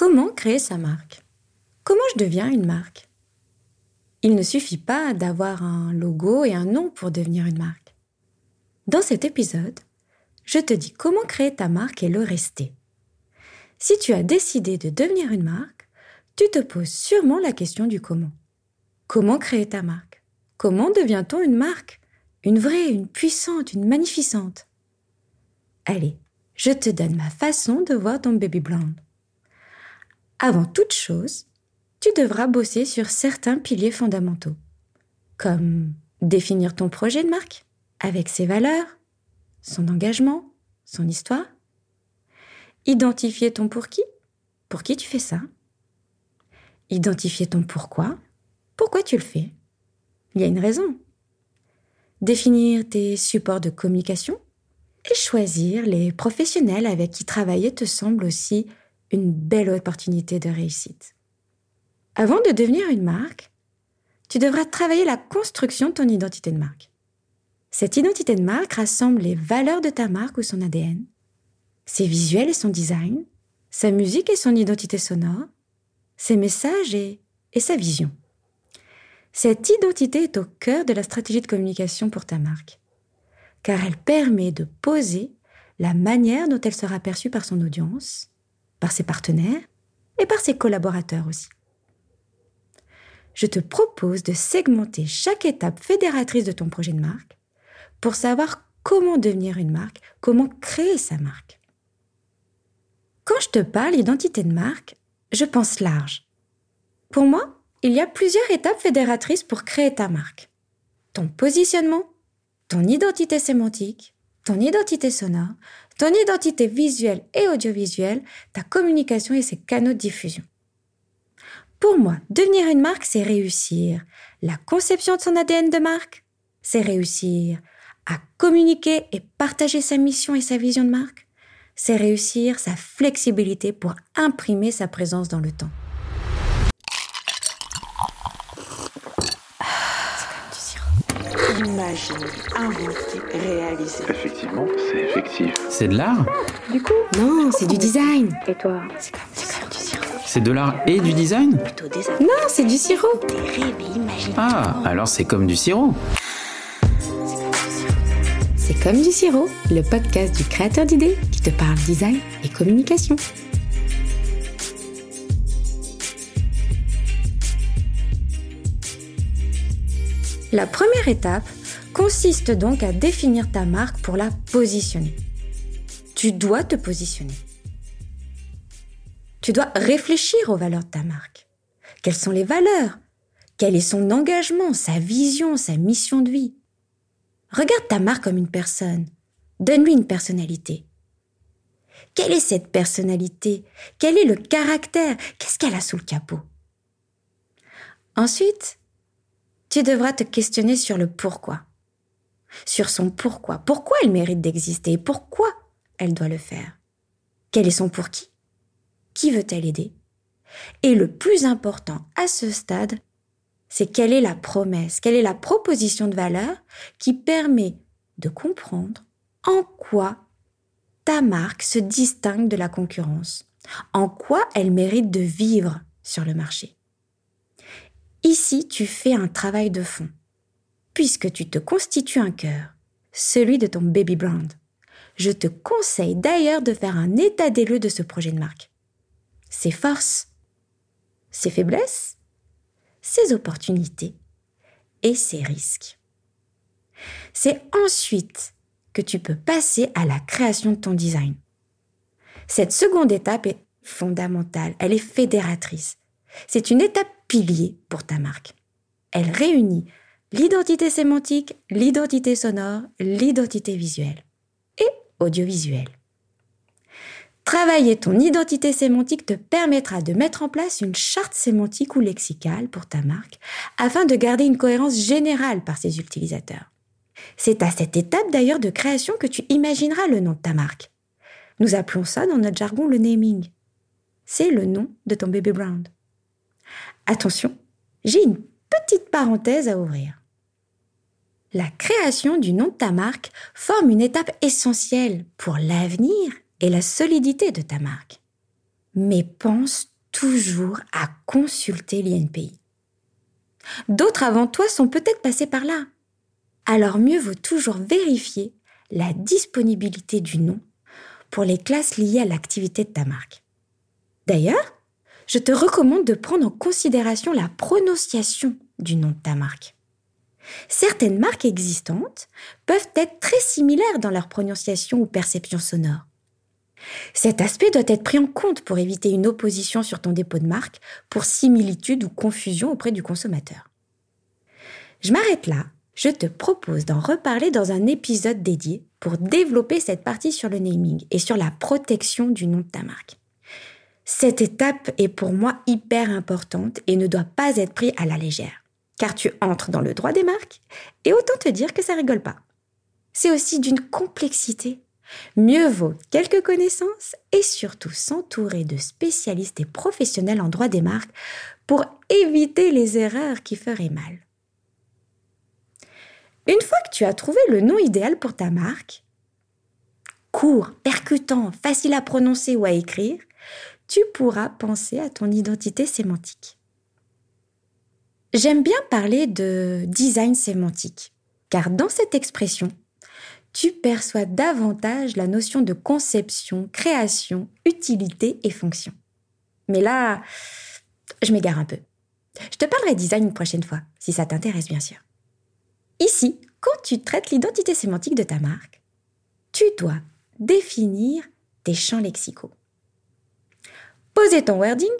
Comment créer sa marque? Comment je deviens une marque? Il ne suffit pas d'avoir un logo et un nom pour devenir une marque. Dans cet épisode, je te dis comment créer ta marque et le rester. Si tu as décidé de devenir une marque, tu te poses sûrement la question du comment. Comment créer ta marque? Comment devient-on une marque? Une vraie, une puissante, une magnificente? Allez, je te donne ma façon de voir ton baby blonde. Avant toute chose, tu devras bosser sur certains piliers fondamentaux, comme définir ton projet de marque avec ses valeurs, son engagement, son histoire, identifier ton pour qui, pour qui tu fais ça, identifier ton pourquoi, pourquoi tu le fais. Il y a une raison. Définir tes supports de communication et choisir les professionnels avec qui travailler te semble aussi une belle opportunité de réussite. Avant de devenir une marque, tu devras travailler la construction de ton identité de marque. Cette identité de marque rassemble les valeurs de ta marque ou son ADN, ses visuels et son design, sa musique et son identité sonore, ses messages et, et sa vision. Cette identité est au cœur de la stratégie de communication pour ta marque, car elle permet de poser la manière dont elle sera perçue par son audience, par ses partenaires et par ses collaborateurs aussi. Je te propose de segmenter chaque étape fédératrice de ton projet de marque pour savoir comment devenir une marque, comment créer sa marque. Quand je te parle d'identité de marque, je pense large. Pour moi, il y a plusieurs étapes fédératrices pour créer ta marque. Ton positionnement, ton identité sémantique, ton identité sonore, ton identité visuelle et audiovisuelle, ta communication et ses canaux de diffusion. Pour moi, devenir une marque, c'est réussir la conception de son ADN de marque, c'est réussir à communiquer et partager sa mission et sa vision de marque, c'est réussir sa flexibilité pour imprimer sa présence dans le temps. Imaginer, inventer, réaliser. Effectivement, c'est effectif. C'est de l'art Du coup Non, c'est du design. Et toi C'est comme, du sirop. C'est de l'art et du design Plutôt des Non, c'est du sirop. des rêves et. Ah, alors c'est comme du sirop. C'est comme du sirop, le podcast du créateur d'idées qui te parle design et communication. La première étape consiste donc à définir ta marque pour la positionner. Tu dois te positionner. Tu dois réfléchir aux valeurs de ta marque. Quelles sont les valeurs? Quel est son engagement, sa vision, sa mission de vie? Regarde ta marque comme une personne. Donne-lui une personnalité. Quelle est cette personnalité? Quel est le caractère? Qu'est-ce qu'elle a sous le capot? Ensuite, tu devras te questionner sur le pourquoi. Sur son pourquoi. Pourquoi elle mérite d'exister Pourquoi elle doit le faire Quel est son pour qui? Qui veut-elle aider? Et le plus important à ce stade, c'est quelle est la promesse, quelle est la proposition de valeur qui permet de comprendre en quoi ta marque se distingue de la concurrence, en quoi elle mérite de vivre sur le marché? Ici, tu fais un travail de fond, puisque tu te constitues un cœur, celui de ton baby brand. Je te conseille d'ailleurs de faire un état des lieux de ce projet de marque. Ses forces, ses faiblesses, ses opportunités et ses risques. C'est ensuite que tu peux passer à la création de ton design. Cette seconde étape est fondamentale, elle est fédératrice. C'est une étape pilier pour ta marque. Elle réunit l'identité sémantique, l'identité sonore, l'identité visuelle et audiovisuelle. Travailler ton identité sémantique te permettra de mettre en place une charte sémantique ou lexicale pour ta marque afin de garder une cohérence générale par ses utilisateurs. C'est à cette étape d'ailleurs de création que tu imagineras le nom de ta marque. Nous appelons ça dans notre jargon le naming. C'est le nom de ton baby brand. Attention, j'ai une petite parenthèse à ouvrir. La création du nom de ta marque forme une étape essentielle pour l'avenir et la solidité de ta marque. mais pense toujours à consulter l'INPI. D'autres avant toi sont peut-être passés par là. Alors mieux vaut toujours vérifier la disponibilité du nom pour les classes liées à l'activité de ta marque. D'ailleurs, je te recommande de prendre en considération la prononciation du nom de ta marque. Certaines marques existantes peuvent être très similaires dans leur prononciation ou perception sonore. Cet aspect doit être pris en compte pour éviter une opposition sur ton dépôt de marque pour similitude ou confusion auprès du consommateur. Je m'arrête là. Je te propose d'en reparler dans un épisode dédié pour développer cette partie sur le naming et sur la protection du nom de ta marque. Cette étape est pour moi hyper importante et ne doit pas être prise à la légère, car tu entres dans le droit des marques et autant te dire que ça rigole pas. C'est aussi d'une complexité Mieux vaut quelques connaissances et surtout s'entourer de spécialistes et professionnels en droit des marques pour éviter les erreurs qui feraient mal. Une fois que tu as trouvé le nom idéal pour ta marque, court, percutant, facile à prononcer ou à écrire, tu pourras penser à ton identité sémantique. J'aime bien parler de design sémantique, car dans cette expression, tu perçois davantage la notion de conception, création, utilité et fonction. Mais là, je m'égare un peu. Je te parlerai design une prochaine fois, si ça t'intéresse bien sûr. Ici, quand tu traites l'identité sémantique de ta marque, tu dois définir tes champs lexicaux. Poser ton wording,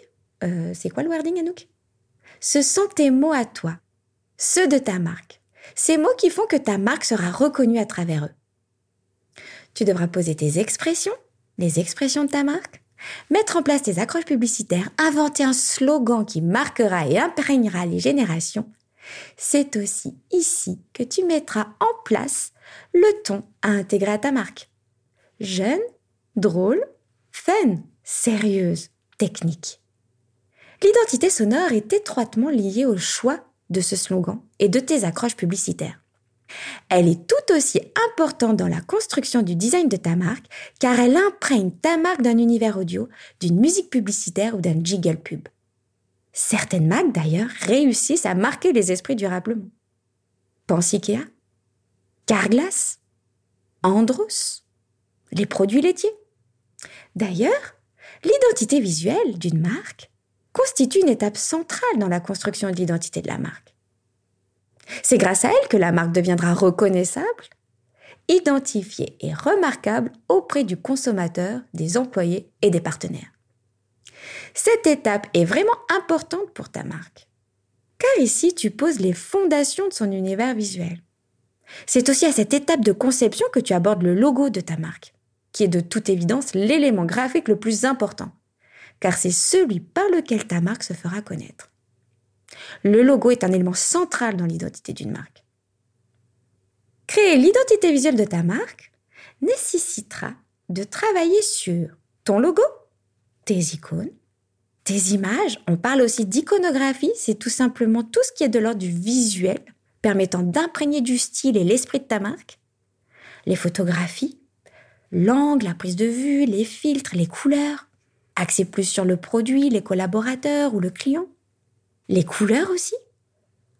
euh, c'est quoi le wording Anouk? Ce sont tes mots à toi, ceux de ta marque. Ces mots qui font que ta marque sera reconnue à travers eux. Tu devras poser tes expressions, les expressions de ta marque, mettre en place tes accroches publicitaires, inventer un slogan qui marquera et imprégnera les générations. C'est aussi ici que tu mettras en place le ton à intégrer à ta marque. Jeune, drôle, fun, sérieuse, technique. L'identité sonore est étroitement liée au choix de ce slogan et de tes accroches publicitaires. Elle est tout aussi importante dans la construction du design de ta marque car elle imprègne ta marque d'un univers audio, d'une musique publicitaire ou d'un jiggle pub. Certaines marques d'ailleurs réussissent à marquer les esprits durablement. Pense Ikea, Carglass, Andros, les produits laitiers. D'ailleurs, l'identité visuelle d'une marque constitue une étape centrale dans la construction de l'identité de la marque. C'est grâce à elle que la marque deviendra reconnaissable, identifiée et remarquable auprès du consommateur, des employés et des partenaires. Cette étape est vraiment importante pour ta marque, car ici tu poses les fondations de son univers visuel. C'est aussi à cette étape de conception que tu abordes le logo de ta marque, qui est de toute évidence l'élément graphique le plus important, car c'est celui par lequel ta marque se fera connaître. Le logo est un élément central dans l'identité d'une marque. Créer l'identité visuelle de ta marque nécessitera de travailler sur ton logo, tes icônes, tes images. On parle aussi d'iconographie, c'est tout simplement tout ce qui est de l'ordre du visuel, permettant d'imprégner du style et l'esprit de ta marque. Les photographies, l'angle, la prise de vue, les filtres, les couleurs. Axer plus sur le produit, les collaborateurs ou le client. Les couleurs aussi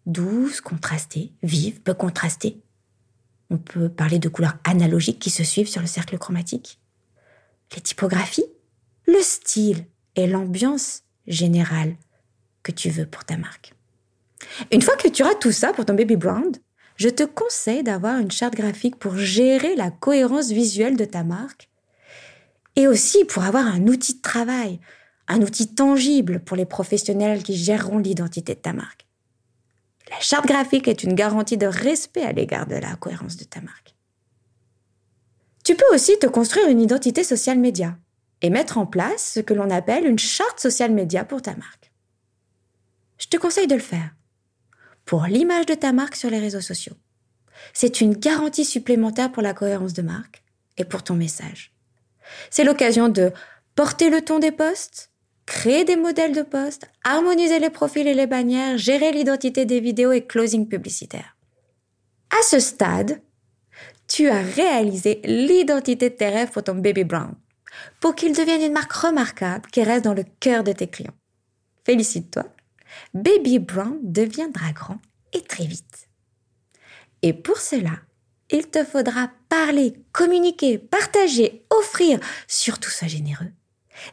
Douces, contrastées, vives, peu contrastées. On peut parler de couleurs analogiques qui se suivent sur le cercle chromatique. Les typographies, le style et l'ambiance générale que tu veux pour ta marque. Une fois que tu auras tout ça pour ton baby brand, je te conseille d'avoir une charte graphique pour gérer la cohérence visuelle de ta marque et aussi pour avoir un outil de travail, un outil tangible pour les professionnels qui géreront l'identité de ta marque. La charte graphique est une garantie de respect à l'égard de la cohérence de ta marque. Tu peux aussi te construire une identité social média et mettre en place ce que l'on appelle une charte social média pour ta marque. Je te conseille de le faire pour l'image de ta marque sur les réseaux sociaux. C'est une garantie supplémentaire pour la cohérence de marque et pour ton message. C'est l'occasion de porter le ton des posts, créer des modèles de poste, harmoniser les profils et les bannières, gérer l'identité des vidéos et closing publicitaire. À ce stade, tu as réalisé l'identité de tes rêves pour ton baby brown. pour qu'il devienne une marque remarquable qui reste dans le cœur de tes clients. Félicite-toi, Baby Brown deviendra grand et très vite. Et pour cela, il te faudra parler, communiquer, partager, offrir, surtout sois généreux,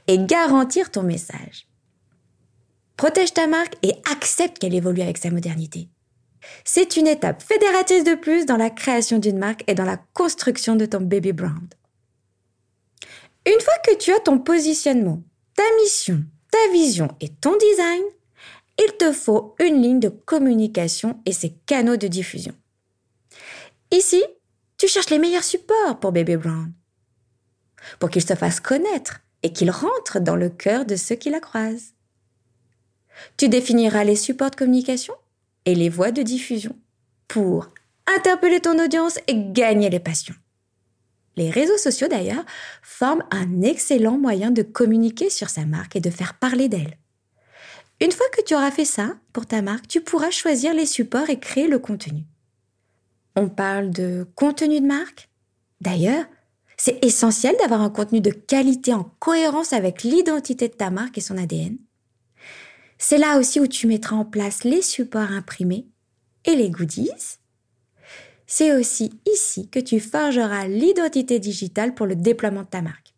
et garantir ton message. Protège ta marque et accepte qu'elle évolue avec sa modernité. C'est une étape fédératrice de plus dans la création d'une marque et dans la construction de ton baby brand. Une fois que tu as ton positionnement, ta mission, ta vision et ton design, il te faut une ligne de communication et ses canaux de diffusion. Ici, tu cherches les meilleurs supports pour Baby Brown, pour qu'il se fasse connaître et qu'il rentre dans le cœur de ceux qui la croisent. Tu définiras les supports de communication et les voies de diffusion pour interpeller ton audience et gagner les passions. Les réseaux sociaux d'ailleurs forment un excellent moyen de communiquer sur sa marque et de faire parler d'elle. Une fois que tu auras fait ça pour ta marque, tu pourras choisir les supports et créer le contenu. On parle de contenu de marque? D'ailleurs, c'est essentiel d'avoir un contenu de qualité en cohérence avec l'identité de ta marque et son ADN. C'est là aussi où tu mettras en place les supports imprimés et les goodies. C'est aussi ici que tu forgeras l'identité digitale pour le déploiement de ta marque.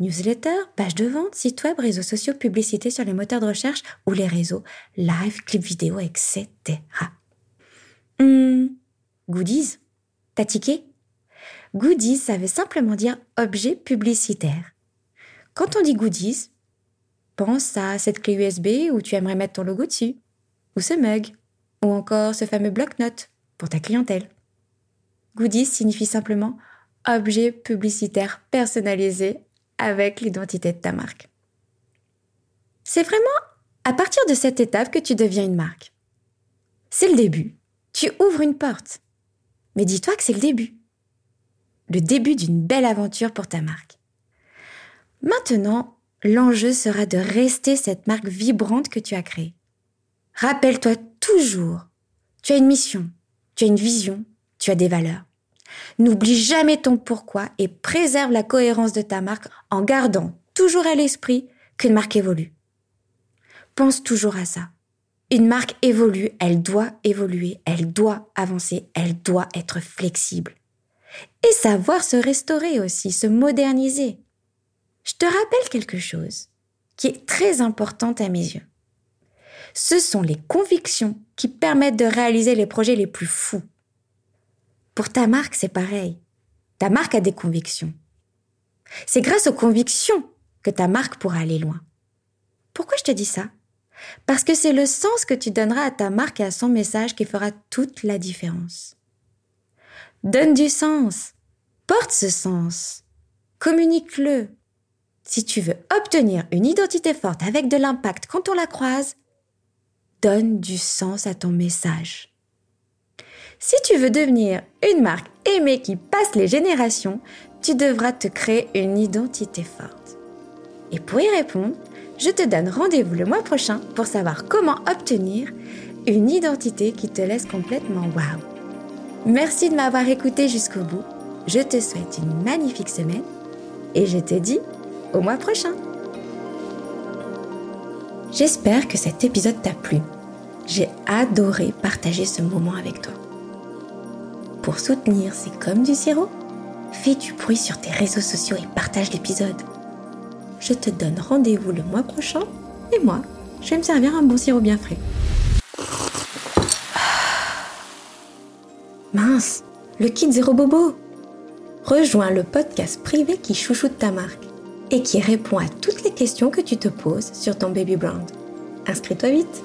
Newsletter, page de vente, site web, réseaux sociaux, publicité sur les moteurs de recherche ou les réseaux, live, clips vidéo, etc. Hum, goodies T'as tiqué? Goodies, ça veut simplement dire objet publicitaire. Quand on dit goodies, pense à cette clé USB où tu aimerais mettre ton logo dessus, ou ce mug, ou encore ce fameux bloc-notes pour ta clientèle. Goodies signifie simplement objet publicitaire personnalisé avec l'identité de ta marque. C'est vraiment à partir de cette étape que tu deviens une marque. C'est le début. Tu ouvres une porte. Mais dis-toi que c'est le début. Le début d'une belle aventure pour ta marque. Maintenant, l'enjeu sera de rester cette marque vibrante que tu as créée. Rappelle-toi toujours, tu as une mission, tu as une vision, tu as des valeurs. N'oublie jamais ton pourquoi et préserve la cohérence de ta marque en gardant toujours à l'esprit qu'une marque évolue. Pense toujours à ça. Une marque évolue, elle doit évoluer, elle doit avancer, elle doit être flexible. Et savoir se restaurer aussi, se moderniser. Je te rappelle quelque chose qui est très important à mes yeux. Ce sont les convictions qui permettent de réaliser les projets les plus fous. Pour ta marque, c'est pareil. Ta marque a des convictions. C'est grâce aux convictions que ta marque pourra aller loin. Pourquoi je te dis ça? Parce que c'est le sens que tu donneras à ta marque et à son message qui fera toute la différence. Donne du sens. Porte ce sens. Communique-le. Si tu veux obtenir une identité forte avec de l'impact quand on la croise, donne du sens à ton message. Si tu veux devenir une marque aimée qui passe les générations, tu devras te créer une identité forte. Et pour y répondre, je te donne rendez-vous le mois prochain pour savoir comment obtenir une identité qui te laisse complètement waouh. Merci de m'avoir écouté jusqu'au bout. Je te souhaite une magnifique semaine et je te dis au mois prochain. J'espère que cet épisode t'a plu. J'ai adoré partager ce moment avec toi. Pour soutenir C'est comme du sirop, fais du bruit sur tes réseaux sociaux et partage l'épisode. Je te donne rendez-vous le mois prochain et moi, je vais me servir un bon sirop bien frais. Mince, le kit Zéro Bobo Rejoins le podcast privé qui chouchoute ta marque et qui répond à toutes les questions que tu te poses sur ton baby brand. Inscris-toi vite